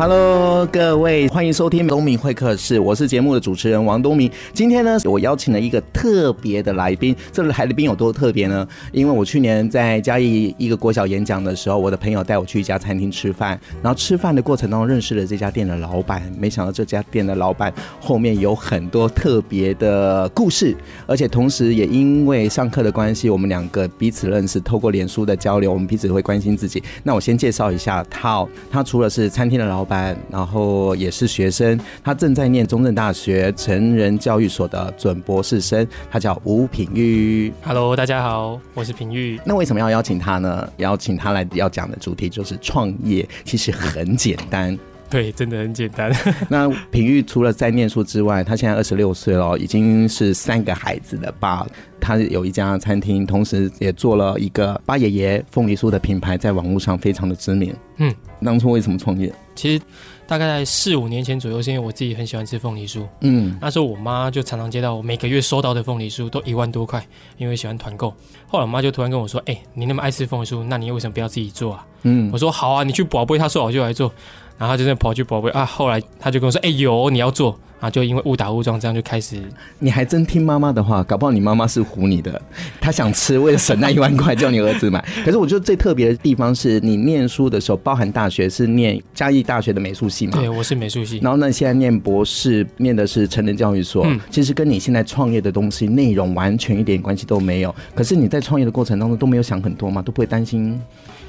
Hello，各位，欢迎收听东明会客室，我是节目的主持人王东明。今天呢，我邀请了一个特别的来宾。这个来宾有多特别呢？因为我去年在嘉义一个国小演讲的时候，我的朋友带我去一家餐厅吃饭，然后吃饭的过程当中认识了这家店的老板。没想到这家店的老板后面有很多特别的故事，而且同时也因为上课的关系，我们两个彼此认识，透过脸书的交流，我们彼此会关心自己。那我先介绍一下他哦，他除了是餐厅的老板。班，然后也是学生，他正在念中正大学成人教育所的准博士生，他叫吴品玉。Hello，大家好，我是品玉。那为什么要邀请他呢？邀请他来要讲的主题就是创业，其实很简单。对，真的很简单。那品玉除了在念书之外，他现在二十六岁了，已经是三个孩子的爸。他有一家餐厅，同时也做了一个八爷爷凤梨酥的品牌，在网络上非常的知名。嗯，当初为什么创业？其实大概在四五年前左右，是因为我自己很喜欢吃凤梨酥。嗯，那时候我妈就常常接到我每个月收到的凤梨酥都一万多块，因为喜欢团购。后来我妈就突然跟我说：“哎、欸，你那么爱吃凤梨酥，那你为什么不要自己做啊？”嗯，我说：“好啊，你去宝贝，他说好就来做。”然后她就在跑去宝贝啊。后来他就跟我说：“哎、欸，有你要做。”啊，就因为误打误撞，这样就开始。你还真听妈妈的话，搞不好你妈妈是唬你的。她想吃，为了省那一万块，叫你儿子买。可是我觉得最特别的地方是你念书的时候，包含大学是念嘉义大学的美术系嘛？对，我是美术系。然后呢，现在念博士，念的是成人教育所。嗯，其实跟你现在创业的东西内容完全一点关系都没有。可是你在创业的过程当中都没有想很多吗？都不会担心？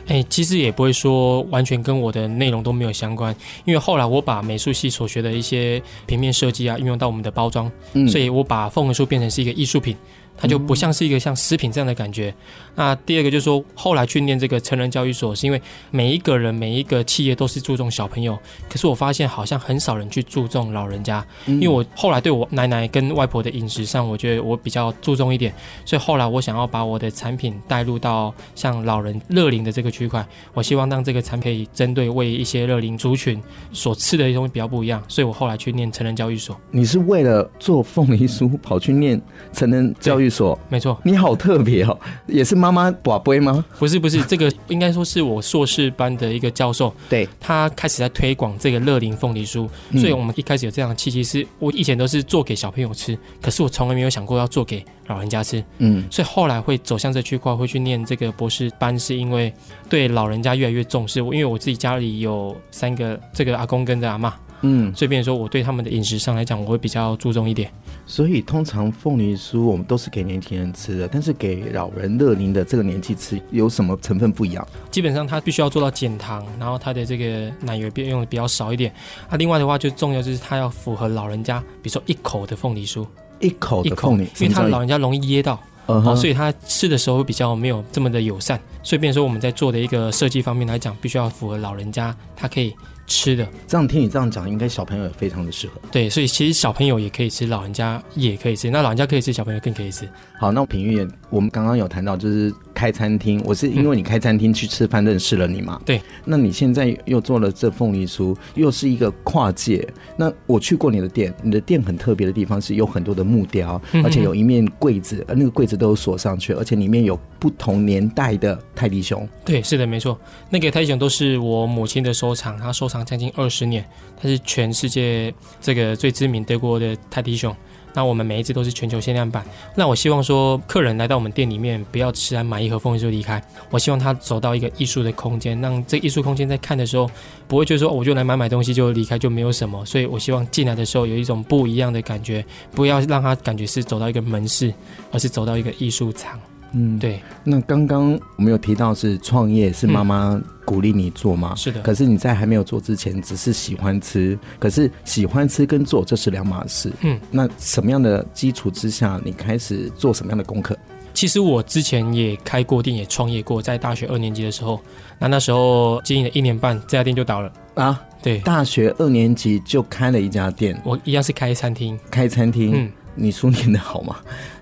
哎、欸，其实也不会说完全跟我的内容都没有相关，因为后来我把美术系所学的一些平面设计啊，运用到我们的包装，嗯，所以我把凤梨酥变成是一个艺术品。它就不像是一个像食品这样的感觉。那第二个就是说，后来去念这个成人教育所，是因为每一个人、每一个企业都是注重小朋友，可是我发现好像很少人去注重老人家。因为我后来对我奶奶跟外婆的饮食上，我觉得我比较注重一点，所以后来我想要把我的产品带入到像老人乐龄的这个区块，我希望让这个产品针对为一些乐龄族群所吃的东西比较不一样，所以我后来去念成人教育所。你是为了做凤梨酥跑去念成人教育所？没错，你好特别哦，也是妈妈宝贝吗？不是不是，这个应该说是我硕士班的一个教授，对，他开始在推广这个乐龄凤梨酥，所以我们一开始有这样的契机，是我以前都是做给小朋友吃，可是我从来没有想过要做给老人家吃，嗯，所以后来会走向这区块，会去念这个博士班，是因为对老人家越来越重视，我因为我自己家里有三个这个阿公跟着阿妈。嗯，所以变成说我对他们的饮食上来讲，我会比较注重一点。所以通常凤梨酥我们都是给年轻人吃的，但是给老人乐龄的这个年纪吃，有什么成分不一样？基本上它必须要做到减糖，然后它的这个奶油变用的比较少一点。那、啊、另外的话，就重要就是它要符合老人家，比如说一口的凤梨酥，一口的凤梨，因为他老人家容易噎到，哦、uh-huh，所以他吃的时候会比较没有这么的友善。所以变成说我们在做的一个设计方面来讲，必须要符合老人家，他可以。吃的，这样听你这样讲，应该小朋友也非常的适合。对，所以其实小朋友也可以吃，老人家也可以吃。那老人家可以吃，小朋友更可以吃。好，那品諭，我们刚刚有谈到，就是开餐厅，我是因为你开餐厅去吃饭认识了你嘛？嗯、对。那你现在又做了这凤梨酥，又是一个跨界。那我去过你的店，你的店很特别的地方是有很多的木雕，而且有一面柜子，而那个柜子都有锁上去，而且里面有不同年代的泰迪熊。对，是的，没错。那个泰迪熊都是我母亲的收藏，她收藏。将近二十年，它是全世界这个最知名德国的泰迪熊。那我们每一只都是全球限量版。那我希望说，客人来到我们店里面，不要吃完买一盒凤梨就离开。我希望他走到一个艺术的空间，让这艺术空间在看的时候，不会觉得说我就来买买东西就离开就没有什么。所以我希望进来的时候有一种不一样的感觉，不要让他感觉是走到一个门市，而是走到一个艺术场。嗯，对。那刚刚我们有提到是创业，是妈妈鼓励你做吗？是的。可是你在还没有做之前，只是喜欢吃。可是喜欢吃跟做这是两码事。嗯。那什么样的基础之下，你开始做什么样的功课？其实我之前也开过店，也创业过。在大学二年级的时候，那那时候经营了一年半，这家店就倒了啊。对。大学二年级就开了一家店，我一样是开餐厅。开餐厅。嗯。你书念的好吗？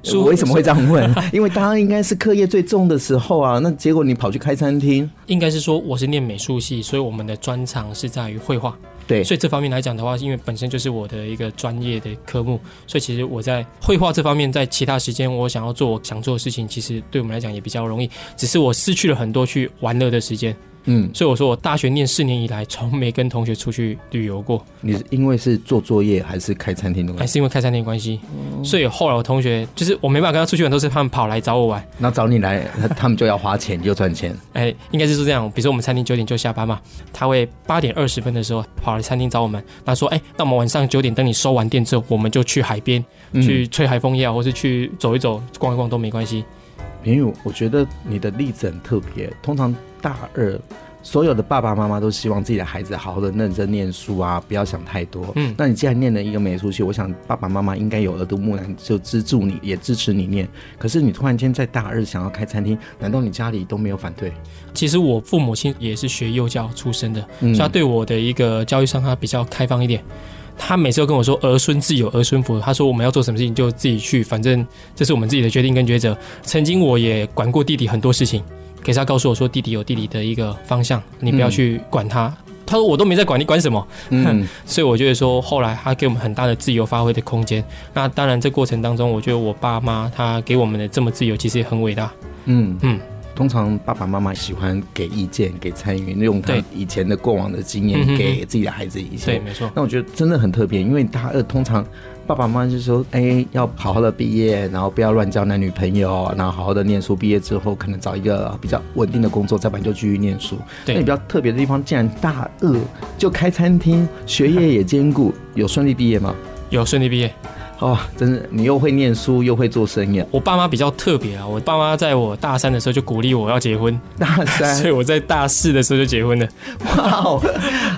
书我为什么会这样问？因为大家应该是课业最重的时候啊，那结果你跑去开餐厅？应该是说我是念美术系，所以我们的专长是在于绘画。对，所以这方面来讲的话，因为本身就是我的一个专业的科目，所以其实我在绘画这方面，在其他时间我想要做我想做的事情，其实对我们来讲也比较容易，只是我失去了很多去玩乐的时间。嗯，所以我说我大学念四年以来，从没跟同学出去旅游过。你是因为是做作业，还是开餐厅的关系？还是因为开餐厅关系？嗯、所以后来我同学就是我没办法跟他出去玩，都是他们跑来找我玩。那找你来，他们就要花钱，就赚钱。哎，应该是说这样。比如说我们餐厅九点就下班嘛，他会八点二十分的时候跑来餐厅找我们。他说：“哎，那我们晚上九点等你收完店之后，我们就去海边、嗯、去吹海风也好，或是去走一走、逛一逛都没关系。”因为我觉得你的例子很特别。通常大二。所有的爸爸妈妈都希望自己的孩子好好的认真念书啊，不要想太多。嗯，那你既然念了一个美术系，我想爸爸妈妈应该有耳濡目染，就资助你，也支持你念。可是你突然间在大二想要开餐厅，难道你家里都没有反对？其实我父母亲也是学幼教出身的，嗯，所以他对我的一个教育上他比较开放一点。他每次都跟我说：“儿孙自有儿孙福。”他说：“我们要做什么事情就自己去，反正这是我们自己的决定跟抉择。”曾经我也管过弟弟很多事情。可是他告诉我说，弟弟有弟弟的一个方向，你不要去管他。嗯、他说我都没在管，你管什么？嗯，所以我觉得说，后来他给我们很大的自由发挥的空间。那当然，这过程当中，我觉得我爸妈他给我们的这么自由，其实也很伟大。嗯嗯，通常爸爸妈妈喜欢给意见、给参与，用他以前的过往的经验给自己的孩子一些。对，没错。那我觉得真的很特别，因为他呃，通常。爸爸妈妈就说：“哎、欸，要好好的毕业，然后不要乱交男女朋友，然后好好的念书。毕业之后，可能找一个比较稳定的工作，再不然就继续念书。那你比较特别的地方，竟然大二就开餐厅，学业也兼顾，有顺利毕业吗？有顺利毕业。”哦，真的，你又会念书又会做生意。我爸妈比较特别啊，我爸妈在我大三的时候就鼓励我要结婚，大三，所以我在大四的时候就结婚了。哇哦，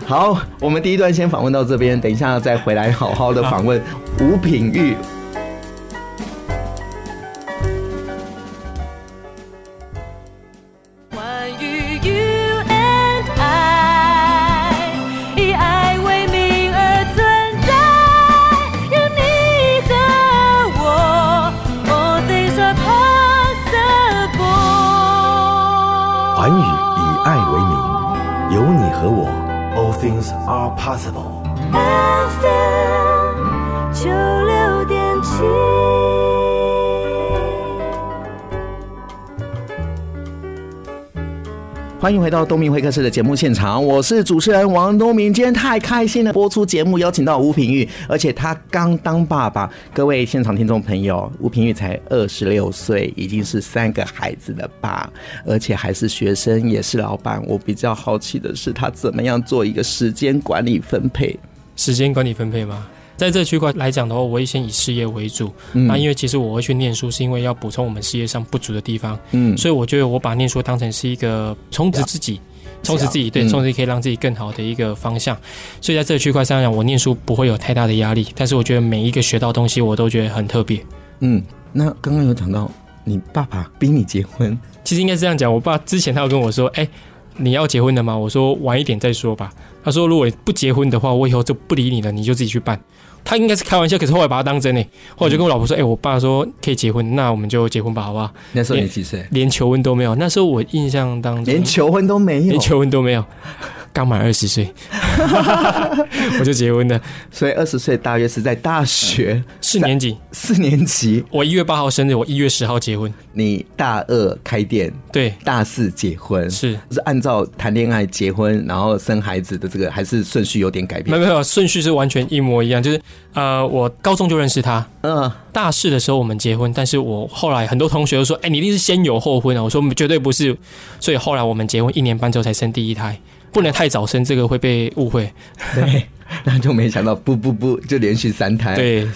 好，我们第一段先访问到这边，等一下再回来好好的访问吴品玉。欢迎回到东明会客室的节目现场，我是主持人王东明。今天太开心了，播出节目邀请到吴品玉，而且他刚当爸爸。各位现场听众朋友，吴品玉才二十六岁，已经是三个孩子的爸，而且还是学生，也是老板。我比较好奇的是，他怎么样做一个时间管理分配？时间管理分配吗？在这区块来讲的话，我会先以事业为主。嗯、那因为其实我会去念书，是因为要补充我们事业上不足的地方。嗯，所以我觉得我把念书当成是一个充实自己、充实自己，对，充实可以让自己更好的一个方向。嗯、所以在这个区块上讲，我念书不会有太大的压力。但是我觉得每一个学到东西，我都觉得很特别。嗯，那刚刚有讲到你爸爸逼你结婚，其实应该是这样讲。我爸之前他有跟我说：“哎、欸，你要结婚了吗？”我说：“晚一点再说吧。”他说：“如果不结婚的话，我以后就不理你了，你就自己去办。”他应该是开玩笑，可是后来把他当真呢。后来就跟我老婆说：“哎、欸，我爸说可以结婚，那我们就结婚吧，好不好？”那时候你几岁？连求婚都没有。那时候我印象当中，连求婚都没有，连求婚都没有。刚满二十岁，我就结婚了。所以二十岁大约是在大学四年级。四年级，我一月八号生日，我一月十号结婚。你大二开店，对，大四结婚，是是按照谈恋爱、结婚，然后生孩子的这个，还是顺序有点改变？没有没有，顺序是完全一模一样。就是呃，我高中就认识他，嗯，大四的时候我们结婚，但是我后来很多同学都说，哎、欸，你一定是先有后婚啊。我说绝对不是，所以后来我们结婚一年半之后才生第一胎。不能太早生，这个会被误会。对，那就没想到，不不不，就连续三胎。对，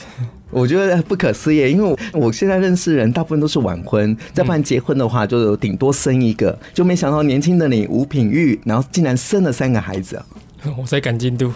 我觉得不可思议，因为我我现在认识的人大部分都是晚婚，再不然结婚的话就顶多生一个，就没想到年轻的你吴品玉，然后竟然生了三个孩子。我在赶进度。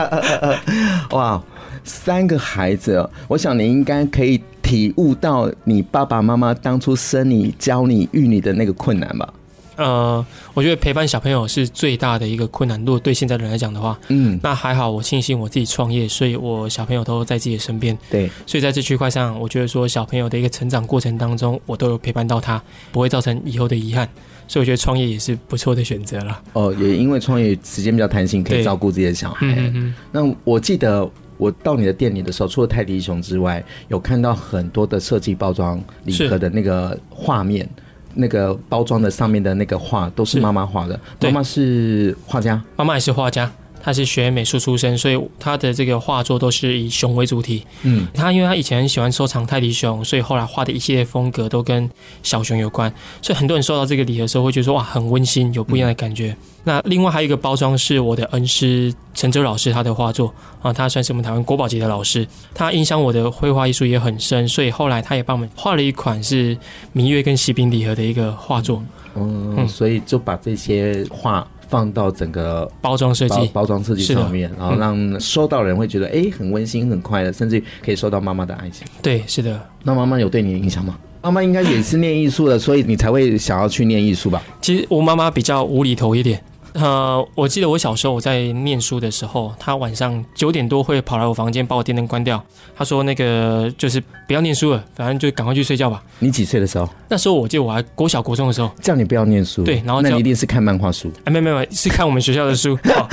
哇，三个孩子，我想你应该可以体悟到你爸爸妈妈当初生你、教你、育你的那个困难吧。呃，我觉得陪伴小朋友是最大的一个困难。如果对现在的人来讲的话，嗯，那还好，我庆幸我自己创业，所以我小朋友都在自己的身边。对，所以在这区块上，我觉得说小朋友的一个成长过程当中，我都有陪伴到他，不会造成以后的遗憾。所以我觉得创业也是不错的选择了。哦，也因为创业时间比较弹性，可以照顾自己的小孩。嗯嗯。那我记得我到你的店里的时候，除了泰迪熊之外，有看到很多的设计包装礼盒的那个画面。那个包装的上面的那个画都是妈妈画的，妈妈是画家，妈妈也是画家。他是学美术出身，所以他的这个画作都是以熊为主题。嗯，他因为他以前很喜欢收藏泰迪熊，所以后来画的一系列风格都跟小熊有关。所以很多人收到这个礼盒的时候，会觉得说哇，很温馨，有不一样的感觉。嗯、那另外还有一个包装是我的恩师陈哲老师他的画作啊，他算是我们台湾国宝级的老师，他影响我的绘画艺术也很深，所以后来他也帮我们画了一款是明月跟喜饼礼盒的一个画作。嗯，嗯，所以就把这些画。放到整个包装设计、包装设计上面，然后让收到人会觉得哎、欸，很温馨、很快乐，甚至可以收到妈妈的爱心。对，是的。那妈妈有对你的影响吗？妈妈应该也是念艺术的，所以你才会想要去念艺术吧？其实我妈妈比较无厘头一点。呃，我记得我小时候我在念书的时候，他晚上九点多会跑来我房间，把我电灯关掉。他说：“那个就是不要念书了，反正就赶快去睡觉吧。”你几岁的时候？那时候我记得我还国小国中的时候，叫你不要念书。对，然后那你一定是看漫画书。哎，没有没有，是看我们学校的书。哦、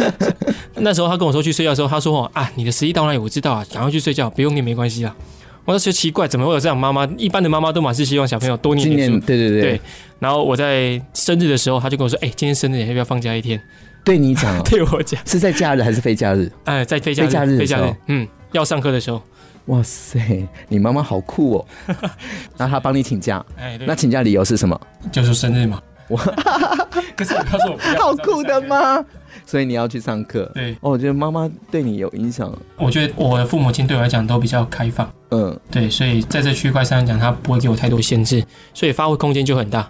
那时候他跟我说去睡觉的时候，他说：“哦啊，你的十一到那里？我知道啊，赶快去睡觉，不用念没关系啊。”我就觉得奇怪，怎么会有这样妈妈？一般的妈妈都嘛是希望小朋友多念点书。对对对。对。然后我在生日的时候，他就跟我说：“哎，今天生日，你要不要放假一天？”对你讲，对我讲，是在假日还是非假日？哎，在非假日，非假日，非假日，嗯，要上课的时候。哇塞，你妈妈好酷哦！那她帮你请假，哎，那请假理由是什么？就是生日嘛。我，可是他说我好酷的吗？所以你要去上课。对，哦，我觉得妈妈对你有影响。我觉得我的父母亲对我来讲都比较开放。嗯，对，所以在这区块上讲，他不会给我太多限制，所以发挥空间就很大，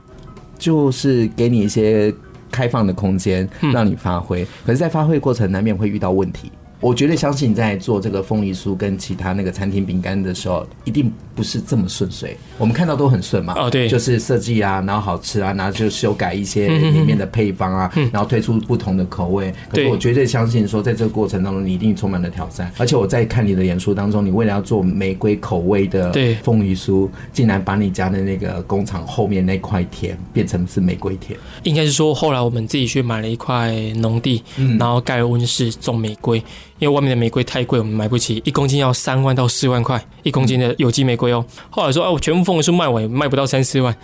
就是给你一些。开放的空间让你发挥，可是，在发挥过程难免会遇到问题。我绝对相信你，在做这个凤梨酥跟其他那个餐厅饼干的时候，一定不是这么顺遂。我们看到都很顺嘛，哦对，就是设计啊，然后好吃啊，然后就修改一些里面的配方啊，然后推出不同的口味。可是我绝对相信说，在这个过程当中，你一定充满了挑战。而且我在看你的演出当中，你为了要做玫瑰口味的凤梨酥，竟然把你家的那个工厂后面那块田变成是玫瑰田。应该是说，后来我们自己去买了一块农地，然后盖了温室种玫瑰。因为外面的玫瑰太贵，我们买不起，一公斤要三万到四万块，一公斤的有机玫瑰哦。后来说，啊，我全部凤梨树卖完，卖不到三四万，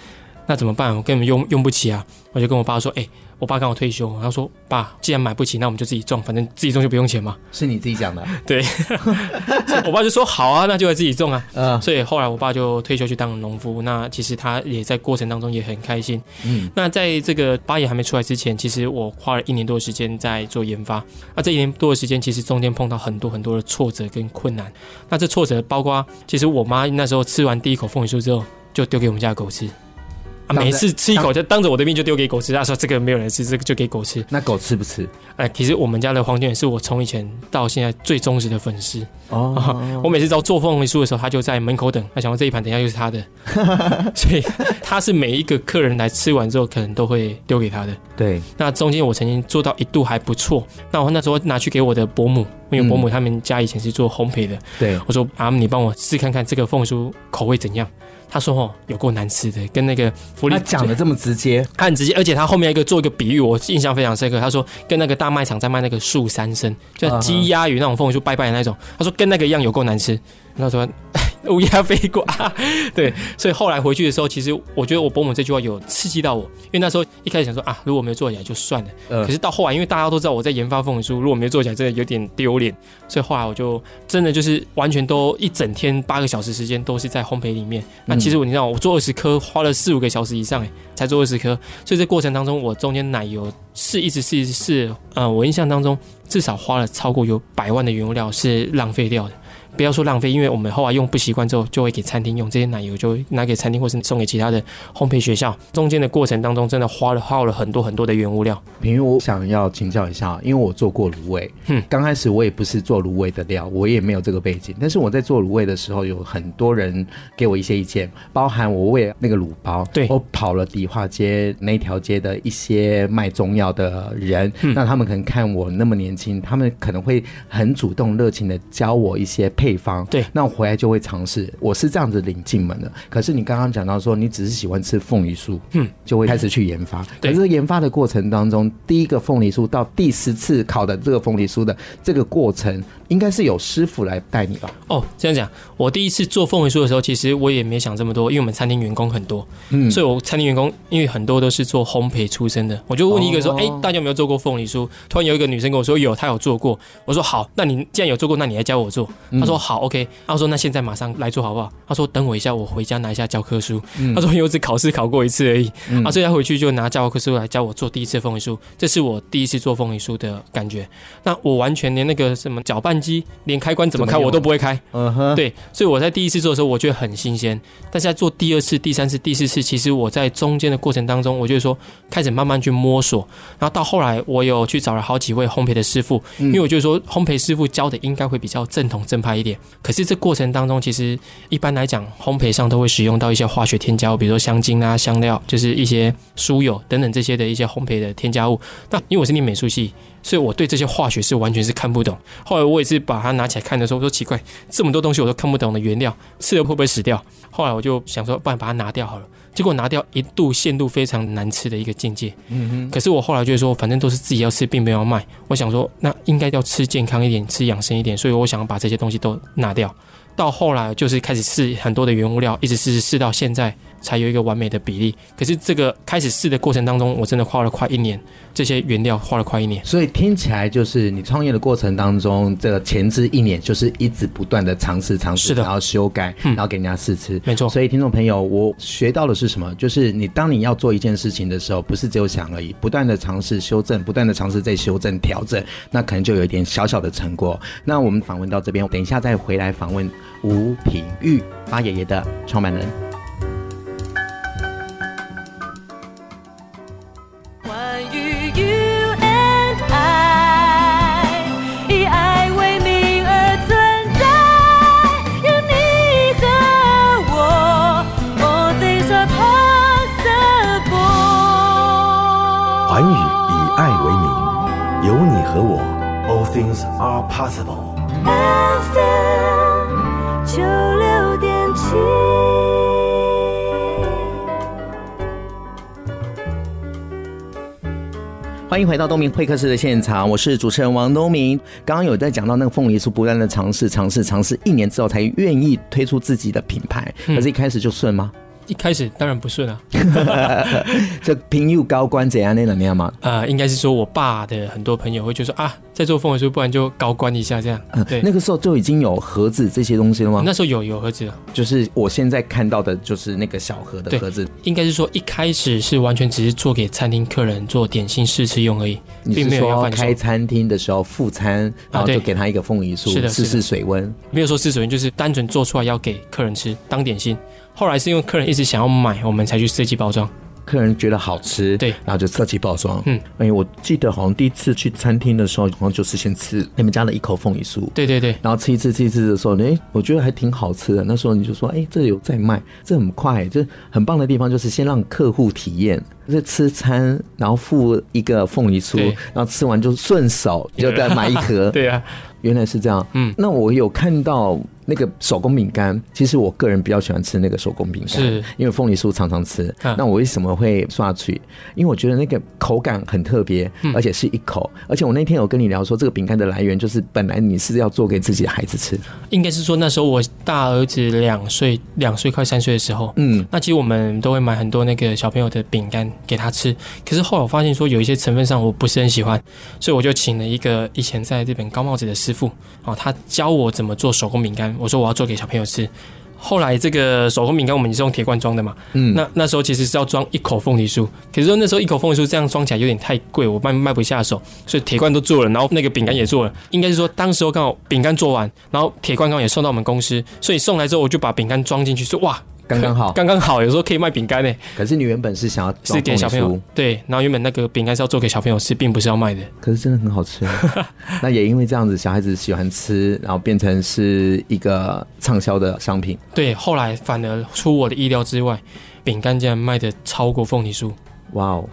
那怎么办？我根本用用不起啊！我就跟我爸说，哎。我爸刚好退休，他说：“爸，既然买不起，那我们就自己种，反正自己种就不用钱嘛。”是你自己讲的？对。我爸就说：“好啊，那就来自己种啊。”嗯。所以后来我爸就退休去当农夫。那其实他也在过程当中也很开心。嗯。那在这个八爷还没出来之前，其实我花了一年多的时间在做研发。那这一年多的时间，其实中间碰到很多很多的挫折跟困难。那这挫折包括，其实我妈那时候吃完第一口凤梨酥之后，就丢给我们家的狗吃。啊，每次吃一口就当着我的面就丢给狗吃。他说这个没有人吃，这个就给狗吃。那狗吃不吃？哎，其实我们家的黄金是我从以前到现在最忠实的粉丝哦，哦。我每次到做凤梨酥的时候，他就在门口等。他想说这一盘等一下又是他的，所以他是每一个客人来吃完之后，可能都会丢给他的。对。那中间我曾经做到一度还不错，那我那时候拿去给我的伯母，因为伯母他们家以前是做烘焙的。对。我说啊，你帮我试看看这个凤梨酥口味怎样。他说：“哦，有够难吃的，跟那个福利。”他讲的这么直接，他很直接，而且他后面一个做一个比喻，我印象非常深刻。他说：“跟那个大卖场在卖那个树三生，就鸡鸭鱼那种凤梨酥拜拜的那种。”他说：“跟那个一样，有够难吃。”他说。乌鸦飞过，对，所以后来回去的时候，其实我觉得我伯母这句话有刺激到我，因为那时候一开始想说啊，如果没有做起来就算了，可是到后来，因为大家都知道我在研发凤梨酥，如果没有做起来，真的有点丢脸，所以后来我就真的就是完全都一整天八个小时时间都是在烘焙里面。那其实我你知道，我做二十颗花了四五个小时以上，哎，才做二十颗，所以这过程当中，我中间奶油是一直是一直试，呃，我印象当中至少花了超过有百万的原料是浪费掉的。不要说浪费，因为我们后来用不习惯之后，就会给餐厅用这些奶油，就会拿给餐厅或是送给其他的烘焙学校。中间的过程当中，真的花了耗了很多很多的原物料。平如，我想要请教一下，因为我做过卤味，嗯，刚开始我也不是做卤味的料，我也没有这个背景，但是我在做卤味的时候，有很多人给我一些意见，包含我为了那个卤包，对，我跑了迪化街那条街的一些卖中药的人，嗯，那他们可能看我那么年轻，他们可能会很主动热情的教我一些配方，对，那我回来就会尝试，我是这样子领进门的。可是你刚刚讲到说，你只是喜欢吃凤梨酥，嗯，就会开始去研发。对，可是研发的过程当中，第一个凤梨酥到第十次烤的这个凤梨酥的这个过程，应该是有师傅来带你吧？哦，这样讲，我第一次做凤梨酥的时候，其实我也没想这么多，因为我们餐厅员工很多，嗯，所以我餐厅员工因为很多都是做烘焙出身的，我就问一个说，哎、哦，大家有没有做过凤梨酥？突然有一个女生跟我说有，她有做过。我说好，那你既然有做过，那你来教我做。她说好，OK。他说那现在马上来做好不好？他说等我一下，我回家拿一下教科书。他说因为我只考试考过一次而已，啊，所以他回去就拿教科书来教我做第一次凤梨酥。这是我第一次做凤梨酥的感觉。那我完全连那个什么搅拌机，连开关怎么开我都不会开。嗯哼，对，所以我在第一次做的时候，我觉得很新鲜。但是在做第二次、第三次、第四次，其实我在中间的过程当中，我就是说开始慢慢去摸索。然后到后来，我有去找了好几位烘焙的师傅，因为我觉得说烘焙师傅教的应该会比较正统正派一点。可是这过程当中，其实一般来讲，烘焙上都会使用到一些化学添加物，比如说香精啊、香料，就是一些酥油等等这些的一些烘焙的添加物。那因为我是念美术系。所以我对这些化学是完全是看不懂。后来我也是把它拿起来看的时候，我说奇怪，这么多东西我都看不懂的原料，吃了会不会死掉？后来我就想说，不然把它拿掉好了。结果拿掉一度限度非常难吃的一个境界。嗯哼。可是我后来就是说，反正都是自己要吃，并没有卖。我想说，那应该要吃健康一点，吃养生一点。所以我想把这些东西都拿掉。到后来就是开始试很多的原物料，一直试试试到现在。才有一个完美的比例。可是这个开始试的过程当中，我真的花了快一年，这些原料花了快一年。所以听起来就是你创业的过程当中，这个前置一年就是一直不断的尝试尝试，然后修改，然后给人家试吃。没错。所以听众朋友，我学到的是什么？就是你当你要做一件事情的时候，不是只有想而已，不断的尝试修正，不断的尝试再修正调整，那可能就有一点小小的成果。那我们访问到这边，等一下再回来访问吴品玉八爷爷的创办人。possible。FM 九六点七，欢迎回到东明会客室的现场，我是主持人王东明。刚刚有在讲到那个凤梨酥，不断的尝试、尝试、尝试，一年之后才愿意推出自己的品牌，可是一开始就顺吗？一开始当然不顺啊，这品妤高官怎样那怎么样吗？呃，应该是说我爸的很多朋友会觉得说啊，在做凤梨酥，不然就高官一下这样。嗯，对，那个时候就已经有盒子这些东西了吗？那时候有有盒子了，就是我现在看到的，就是那个小盒的盒子。应该是说一开始是完全只是做给餐厅客人做点心试吃用而已，并没有要开餐厅的时候副餐，然后就给他一个凤梨酥，试试水温。没有说试水温，就是单纯做出来要给客人吃当点心。后来是因为客人一直想要买，我们才去设计包装。客人觉得好吃，对，然后就设计包装。嗯，哎，我记得好像第一次去餐厅的时候，好像就是先吃你们家的一口凤梨酥。对对对，然后吃一次吃一次的时候，哎，我觉得还挺好吃的。那时候你就说，哎，这有在卖，这很快，这很棒的地方就是先让客户体验，这吃餐，然后付一个凤梨酥，然后吃完就顺手就再买一盒。对啊。原来是这样，嗯，那我有看到那个手工饼干，其实我个人比较喜欢吃那个手工饼干，是因为凤梨酥常常吃。啊、那我为什么会刷去？因为我觉得那个口感很特别，而且是一口。嗯、而且我那天有跟你聊说，这个饼干的来源就是本来你是要做给自己的孩子吃，应该是说那时候我大儿子两岁，两岁快三岁的时候，嗯，那其实我们都会买很多那个小朋友的饼干给他吃。可是后来我发现说有一些成分上我不是很喜欢，所以我就请了一个以前在日本高帽子的师。傅哦，他教我怎么做手工饼干。我说我要做给小朋友吃，后来这个手工饼干我们是用铁罐装的嘛，嗯，那那时候其实是要装一口凤梨酥，可是说那时候一口凤梨酥这样装起来有点太贵，我卖卖不下手，所以铁罐都做了，然后那个饼干也做了，应该是说当时候刚好饼干做完，然后铁罐刚好也送到我们公司，所以送来之后我就把饼干装进去，说哇。刚刚好，刚刚好，有时候可以卖饼干呢。可是你原本是想要是给小朋友，对，然后原本那个饼干是要做给小朋友吃，并不是要卖的。可是真的很好吃，那也因为这样子，小孩子喜欢吃，然后变成是一个畅销的商品。对，后来反而出我的意料之外，饼干竟然卖的超过凤梨酥。哇哦，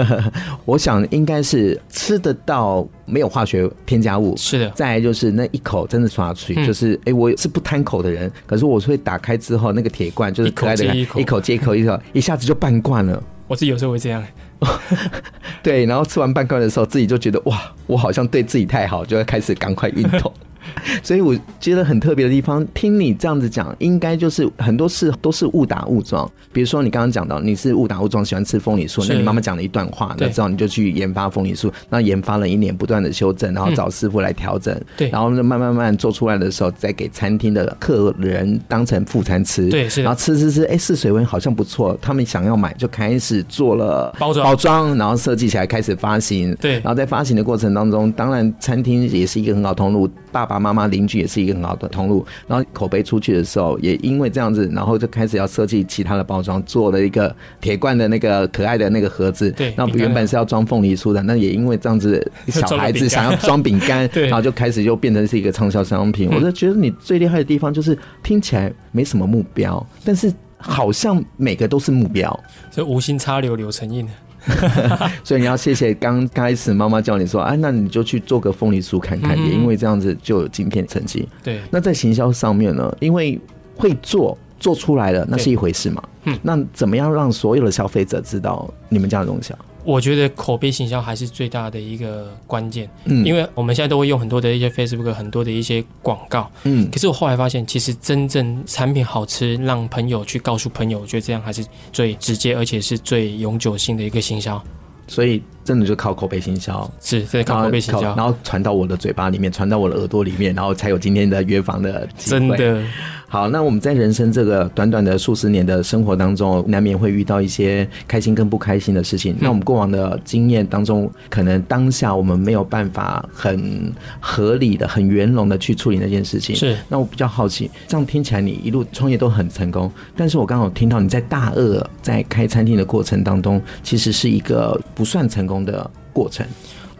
我想应该是吃得到，没有化学添加物。是的，再来就是那一口真的刷出去，就是哎、我是不贪口的人，可是我会打开之后，那个铁罐就是可爱的一口，一口接一口，一口 一下子就半罐了。我自己有时候会这样，对，然后吃完半罐的时候，自己就觉得哇，我好像对自己太好，就要开始赶快运动。所以我觉得很特别的地方，听你这样子讲，应该就是很多事都是误打误撞。比如说你刚刚讲到你是误打误撞喜欢吃凤梨酥，那你妈妈讲了一段话，那之后你就去研发凤梨酥，那研发了一年，不断的修正，然后找师傅来调整，对，然后慢慢慢慢做出来的时候，再给餐厅的客人当成副餐吃，对，是，然后吃吃吃，哎，试水温好像不错，他们想要买，就开始做了包装，包装，然后设计起来开始发行，对，然后在发行的过程当中，当然餐厅也是一个很好通路，爸爸妈妈邻居也是一个很好的通路，然后口碑出去的时候，也因为这样子，然后就开始要设计其他的包装，做了一个铁罐的那个可爱的那个盒子。对，那原本是要装凤梨酥的，那也因为这样子，小孩子想要装饼干，然后就开始就变成是一个畅销商品。我就觉得你最厉害的地方就是听起来没什么目标，但是好像每个都是目标，所以无心插柳柳成荫。所以你要谢谢刚开始妈妈叫你说，哎，那你就去做个凤梨酥看看，也因为这样子就有今天成绩。对，那在行销上面呢，因为会做做出来了，那是一回事嘛。嗯，那怎么样让所有的消费者知道你们家的东西啊？我觉得口碑行销还是最大的一个关键，嗯，因为我们现在都会用很多的一些 Facebook，很多的一些广告，嗯，可是我后来发现，其实真正产品好吃，让朋友去告诉朋友，我觉得这样还是最直接，而且是最永久性的一个行销。所以真的就靠口碑行销，是，是靠口碑行销，然后传到我的嘴巴里面，传到我的耳朵里面，然后才有今天的约访的机会。真的。好，那我们在人生这个短短的数十年的生活当中，难免会遇到一些开心跟不开心的事情。嗯、那我们过往的经验当中，可能当下我们没有办法很合理的、很圆融的去处理那件事情。是。那我比较好奇，这样听起来你一路创业都很成功，但是我刚好听到你在大二在开餐厅的过程当中，其实是一个不算成功的过程。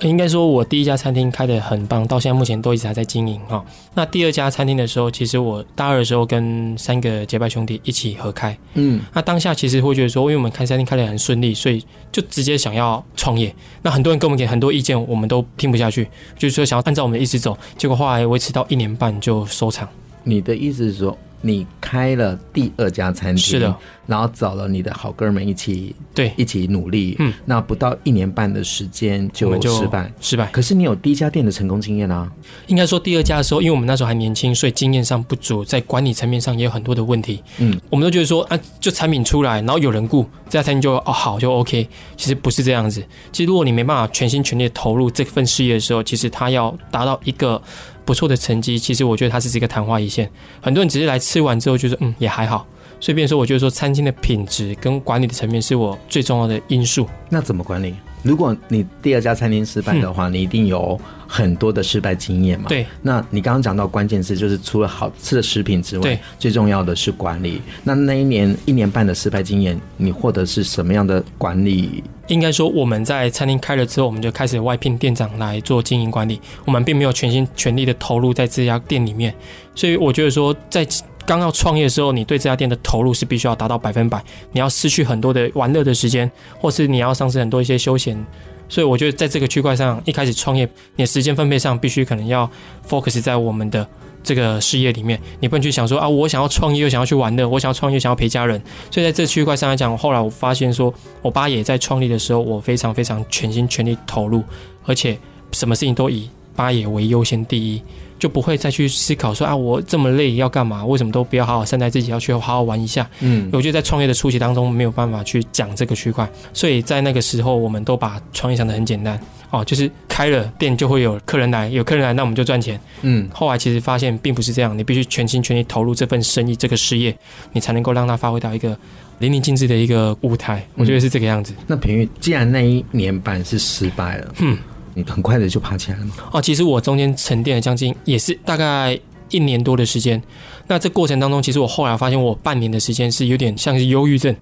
应该说，我第一家餐厅开的很棒，到现在目前都一直还在经营哈。那第二家餐厅的时候，其实我大二的时候跟三个结拜兄弟一起合开，嗯，那当下其实会觉得说，因为我们开餐厅开的很顺利，所以就直接想要创业。那很多人给我们给很多意见，我们都听不下去，就是说想要按照我们的意思走，结果后来维持到一年半就收场。你的意思是说？你开了第二家餐厅，是的，然后找了你的好哥们一起，对，一起努力，嗯，那不到一年半的时间就失败，失败。可是你有第一家店的成功经验啊。应该说第二家的时候，因为我们那时候还年轻，所以经验上不足，在管理层面上也有很多的问题。嗯，我们都觉得说啊，就产品出来，然后有人雇，这家餐厅就哦好就 OK。其实不是这样子。其实如果你没办法全心全力投入这份事业的时候，其实它要达到一个。不错的成绩，其实我觉得它是一个昙花一现。很多人只是来吃完之后，就是嗯也还好。所以，变说，我觉得说餐厅的品质跟管理的层面是我最重要的因素。那怎么管理？如果你第二家餐厅失败的话，嗯、你一定有很多的失败经验嘛？对。那你刚刚讲到关键词，就是除了好吃的食品之外，最重要的是管理。那那一年一年半的失败经验，你获得是什么样的管理？应该说，我们在餐厅开了之后，我们就开始外聘店长来做经营管理。我们并没有全心全力的投入在这家店里面。所以，我觉得说，在刚要创业的时候，你对这家店的投入是必须要达到百分百。你要失去很多的玩乐的时间，或是你要丧失很多一些休闲。所以我觉得在这个区块上，一开始创业，你的时间分配上必须可能要 focus 在我们的这个事业里面。你不能去想说啊，我想要创业又想要去玩乐，我想要创业想要陪家人。所以在这区块上来讲，后来我发现说，我爸也在创立的时候，我非常非常全心全力投入，而且什么事情都以八也为优先第一。就不会再去思考说啊，我这么累要干嘛？为什么都不要好好善待自己，要去好好玩一下？嗯，我觉得在创业的初期当中没有办法去讲讲这个区块，所以在那个时候，我们都把创业想得很简单哦，就是开了店就会有客人来，有客人来，那我们就赚钱。嗯，后来其实发现并不是这样，你必须全心全意投入这份生意、这个事业，你才能够让它发挥到一个淋漓尽致的一个舞台。我觉得是这个样子。嗯、那平玉，既然那一年半是失败了，嗯，你很快的就爬起来了吗？哦，其实我中间沉淀了将近也是大概一年多的时间。那这过程当中，其实我后来发现，我半年的时间是有点像是忧郁症，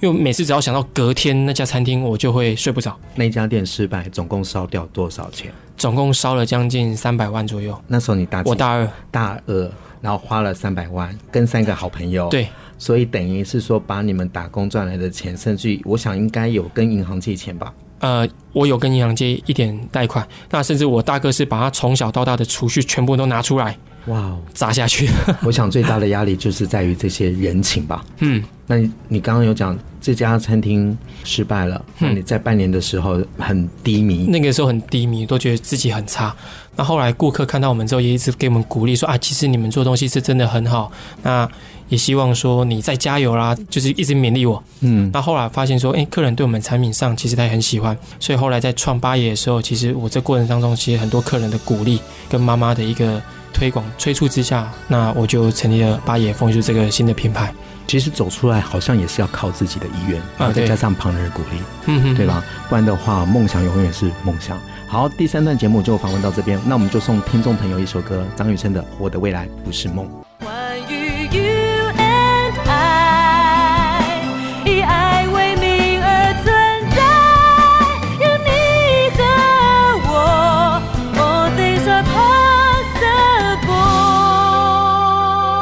因为每次只要想到隔天那家餐厅，我就会睡不着。那家店失败，总共烧掉多少钱？总共烧了将近三百万左右。那时候你大？我大二，大二，然后花了三百万，跟三个好朋友。对，所以等于是说，把你们打工赚来的钱，甚至于我想应该有跟银行借钱吧？呃，我有跟银行借一点贷款，那甚至我大哥是把他从小到大的储蓄全部都拿出来。哇哦，砸下去！我想最大的压力就是在于这些人情吧。嗯，那你你刚刚有讲这家餐厅失败了，那你在半年的时候很低迷，那个时候很低迷，都觉得自己很差。那后来顾客看到我们之后，也一直给我们鼓励说啊，其实你们做东西是真的很好。那也希望说你再加油啦，就是一直勉励我。嗯，那后来发现说，哎，客人对我们产品上其实他也很喜欢，所以后来在创八爷的时候，其实我这过程当中，其实很多客人的鼓励跟妈妈的一个。推广催促之下，那我就成立了八爷风就是这个新的品牌。其实走出来好像也是要靠自己的意愿，然后再加上旁人的鼓励，嗯哼，对吧？不然的话，梦想永远是梦想。好，第三段节目就访问到这边，那我们就送听众朋友一首歌，张雨生的《我的未来不是梦》。寰宇以爱为名，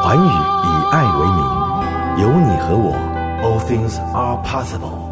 有你和我，All things are possible。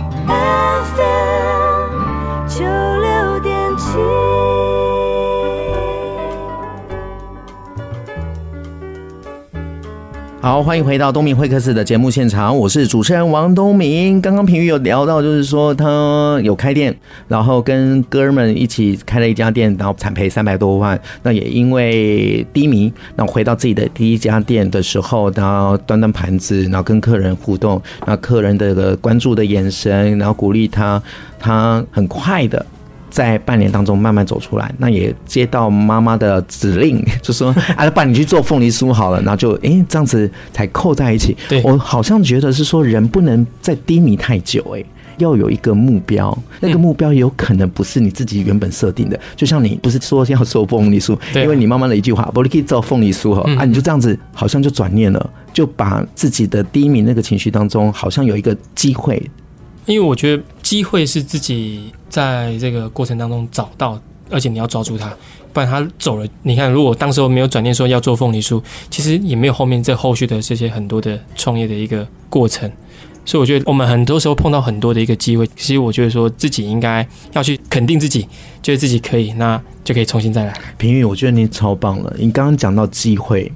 好，欢迎回到东明会客室的节目现场，我是主持人王东明。刚刚平宇有聊到，就是说他有开店，然后跟哥们一起开了一家店，然后惨赔三百多万。那也因为低迷，那回到自己的第一家店的时候，然后端端盘子，然后跟客人互动，那客人的个关注的眼神，然后鼓励他，他很快的。在半年当中慢慢走出来，那也接到妈妈的指令，就说：“啊，爸，你去做凤梨酥好了。”然后就哎、欸，这样子才扣在一起。对，我好像觉得是说，人不能再低迷太久，哎，要有一个目标。那个目标有可能不是你自己原本设定的，就像你不是说要做凤梨酥，因为你妈妈的一句话，不，你可以做凤梨酥哈啊，你就这样子，好像就转念了，就把自己的低迷那个情绪当中，好像有一个机会。因为我觉得机会是自己在这个过程当中找到，而且你要抓住它，不然他走了。你看，如果当时候没有转念说要做凤梨酥，其实也没有后面这后续的这些很多的创业的一个过程。所以我觉得我们很多时候碰到很多的一个机会，其实我觉得说自己应该要去肯定自己，觉得自己可以，那就可以重新再来。平宇，我觉得你超棒了。你刚刚讲到机会，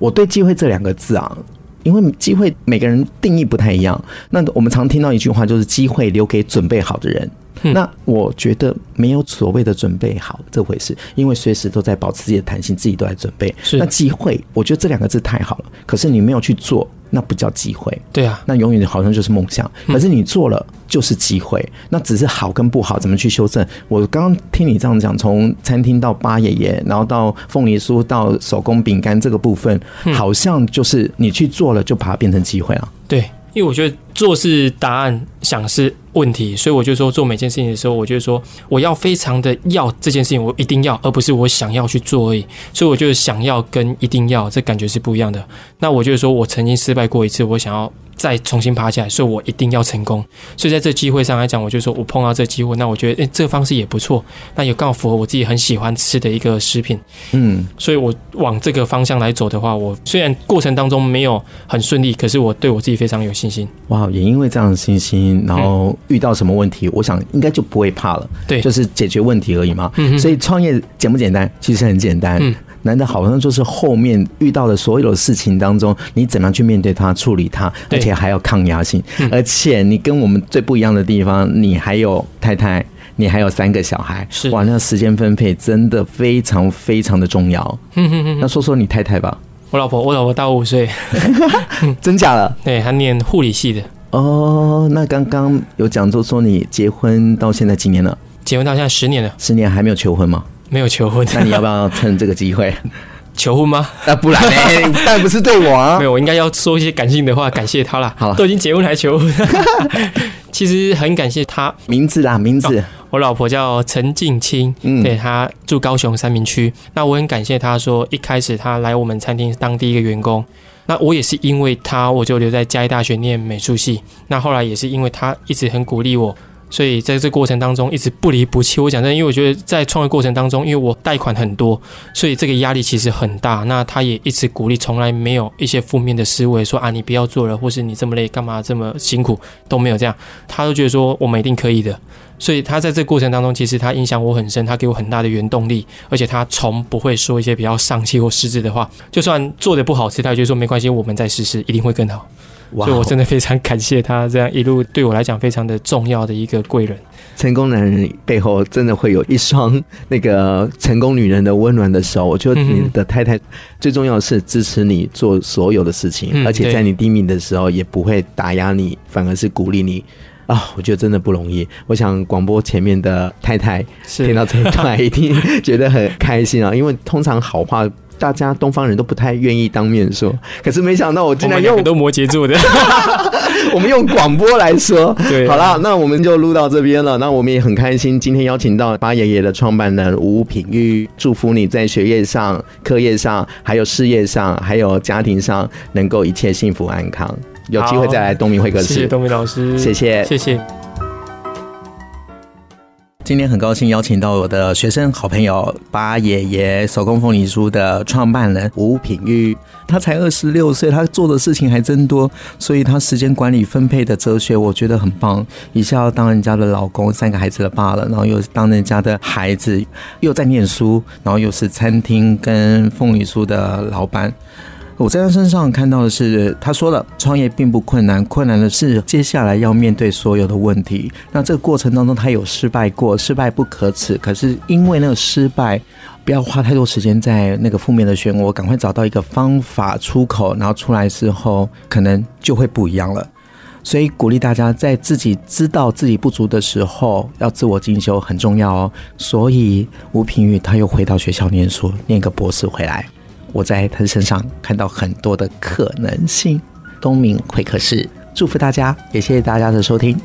我对机会这两个字啊。因为机会每个人定义不太一样，那我们常听到一句话，就是机会留给准备好的人。那我觉得没有所谓的准备好这回事，因为随时都在保持自己的弹性，自己都在准备。是那机会，我觉得这两个字太好了，可是你没有去做，那不叫机会。对啊，那永远好像就是梦想。可是你做了，就是机会。那只是好跟不好怎么去修正？我刚刚听你这样讲，从餐厅到八爷爷，然后到凤梨酥，到手工饼干这个部分，好像就是你去做了，就把它变成机会了。对，因为我觉得做是答案，想是问题，所以我就说做每件事情的时候，我就说我要非常的要这件事情，我一定要，而不是我想要去做而已。所以我就想要跟一定要，这感觉是不一样的。那我就是说我曾经失败过一次，我想要再重新爬起来，所以我一定要成功。所以在这机会上来讲，我就说我碰到这机会，那我觉得诶，这个方式也不错，那也刚好符合我自己很喜欢吃的一个食品。嗯，所以我往这个方向来走的话，我虽然过程当中没有很顺利，可是我对我自己非常有信心。哇，也因为这样的信心，然后。遇到什么问题，我想应该就不会怕了。对，就是解决问题而已嘛。嗯，所以创业简不简单？其实很简单。嗯，难的好像就是后面遇到的所有的事情当中，你怎么样去面对它、处理它，而且还要抗压性。而且你跟我们最不一样的地方，你还有太太，你还有三个小孩。是哇，那时间分配真的非常非常的重要。嗯嗯嗯。那说说你太太吧。我老婆，我老婆大我五岁。真假的？对，她念护理系的。哦，那刚刚有讲就说你结婚到现在几年了？结婚到现在十年了，十年还没有求婚吗？没有求婚，那你要不要趁这个机会 求婚吗？那，不然呢？当然不是对我啊，没有，我应该要说一些感性的话，感谢他啦。好，都已经结婚还求婚，其实很感谢他。名字啦，名字，哦、我老婆叫陈静清，嗯，对，她住高雄三民区。那我很感谢她说，一开始她来我们餐厅当第一个员工。那我也是因为她，我就留在嘉义大学念美术系。那后来也是因为她一直很鼓励我。所以在这过程当中一直不离不弃。我讲真，因为我觉得在创业过程当中，因为我贷款很多，所以这个压力其实很大。那他也一直鼓励，从来没有一些负面的思维，说啊你不要做了，或是你这么累干嘛这么辛苦都没有这样。他都觉得说我们一定可以的。所以他在这过程当中，其实他影响我很深，他给我很大的原动力，而且他从不会说一些比较丧气或失智的话。就算做的不好吃，他就说没关系，我们再试试，一定会更好。以我真的非常感谢他这样一路对我来讲非常的重要的一个贵人。成功男人背后真的会有一双那个成功女人的温暖的手。我觉得你的太太最重要的是支持你做所有的事情，嗯、而且在你低迷的时候也不会打压你，反而是鼓励你啊、哦！我觉得真的不容易。我想广播前面的太太听到这一段一定觉得很开心啊，因为通常好话。大家东方人都不太愿意当面说，可是没想到我竟然用都摩羯座的，我们用广播来说。对，好了，那我们就录到这边了。那我们也很开心，今天邀请到八爷爷的创办人吴品玉，祝福你在学业上、课业上，还有事业上，还有家庭上，能够一切幸福安康。有机会再来东明会客室。谢谢东明老师，谢谢，谢谢。今天很高兴邀请到我的学生好朋友八爷爷手工凤梨酥的创办人吴品玉，他才二十六岁，他做的事情还真多，所以他时间管理分配的哲学我觉得很棒。一下要当人家的老公，三个孩子的爸了，然后又当人家的孩子，又在念书，然后又是餐厅跟凤梨酥的老板。我在他身上看到的是，他说了，创业并不困难，困难的是接下来要面对所有的问题。那这个过程当中，他有失败过，失败不可耻。可是因为那个失败，不要花太多时间在那个负面的漩涡，赶快找到一个方法出口，然后出来之后，可能就会不一样了。所以鼓励大家在自己知道自己不足的时候，要自我进修很重要哦。所以吴品玉他又回到学校念书，念个博士回来。我在他身上看到很多的可能性。东明会客室，祝福大家，也谢谢大家的收听。